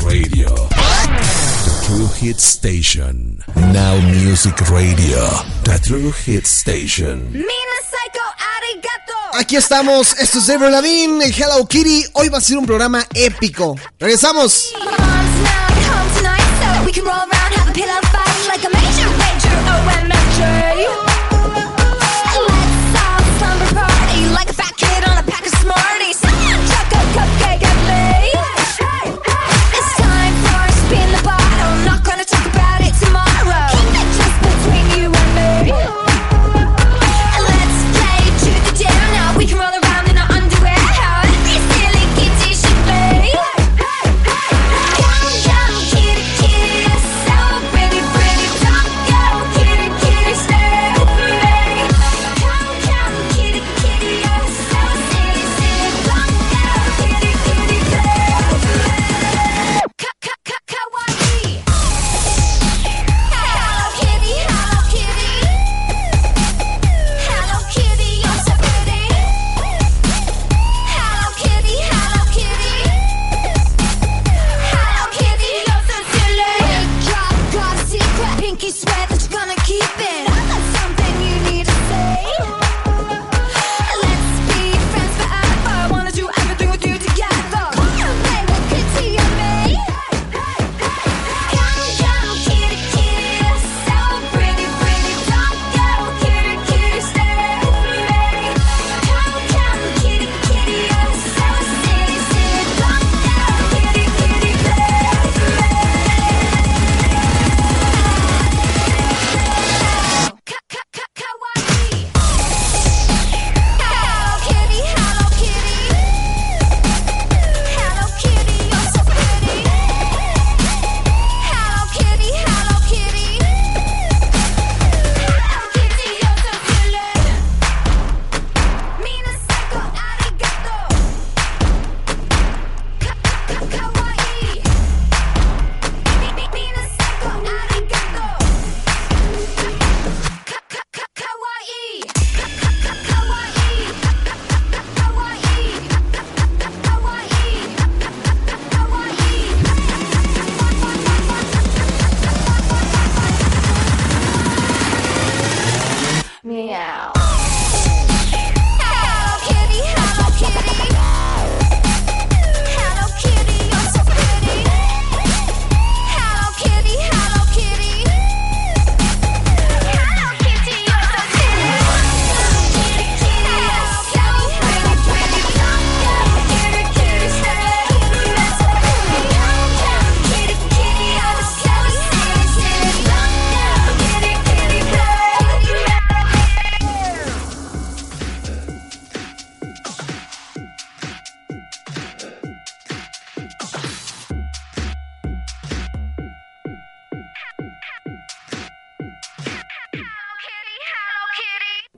Radio. The True Hit Station. Now Music Radio. The True Hit Station. Aquí estamos, esto es Deborah Lavigne, el Hello Kitty. Hoy va a ser un programa épico. Regresamos.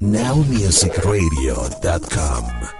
nowmusicradio.com.